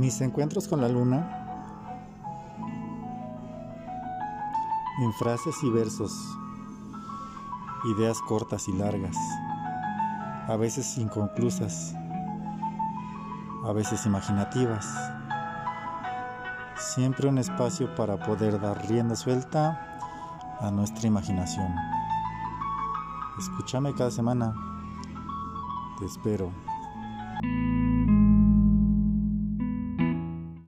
Mis encuentros con la luna en frases y versos, ideas cortas y largas, a veces inconclusas, a veces imaginativas. Siempre un espacio para poder dar rienda suelta a nuestra imaginación. Escúchame cada semana. Te espero.